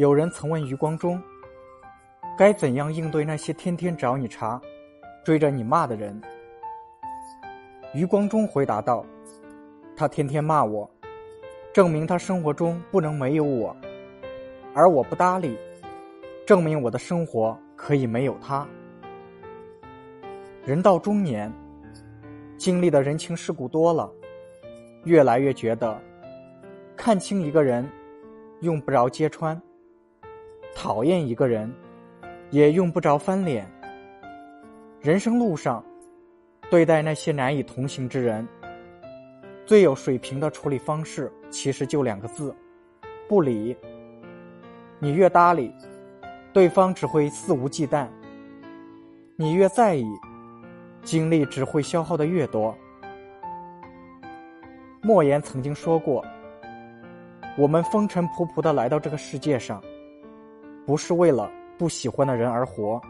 有人曾问余光中：“该怎样应对那些天天找你茬、追着你骂的人？”余光中回答道：“他天天骂我，证明他生活中不能没有我；而我不搭理，证明我的生活可以没有他。”人到中年，经历的人情世故多了，越来越觉得，看清一个人，用不着揭穿；讨厌一个人，也用不着翻脸。人生路上，对待那些难以同行之人，最有水平的处理方式，其实就两个字：不理。你越搭理，对方只会肆无忌惮；你越在意。精力只会消耗的越多。莫言曾经说过：“我们风尘仆仆的来到这个世界上，不是为了不喜欢的人而活，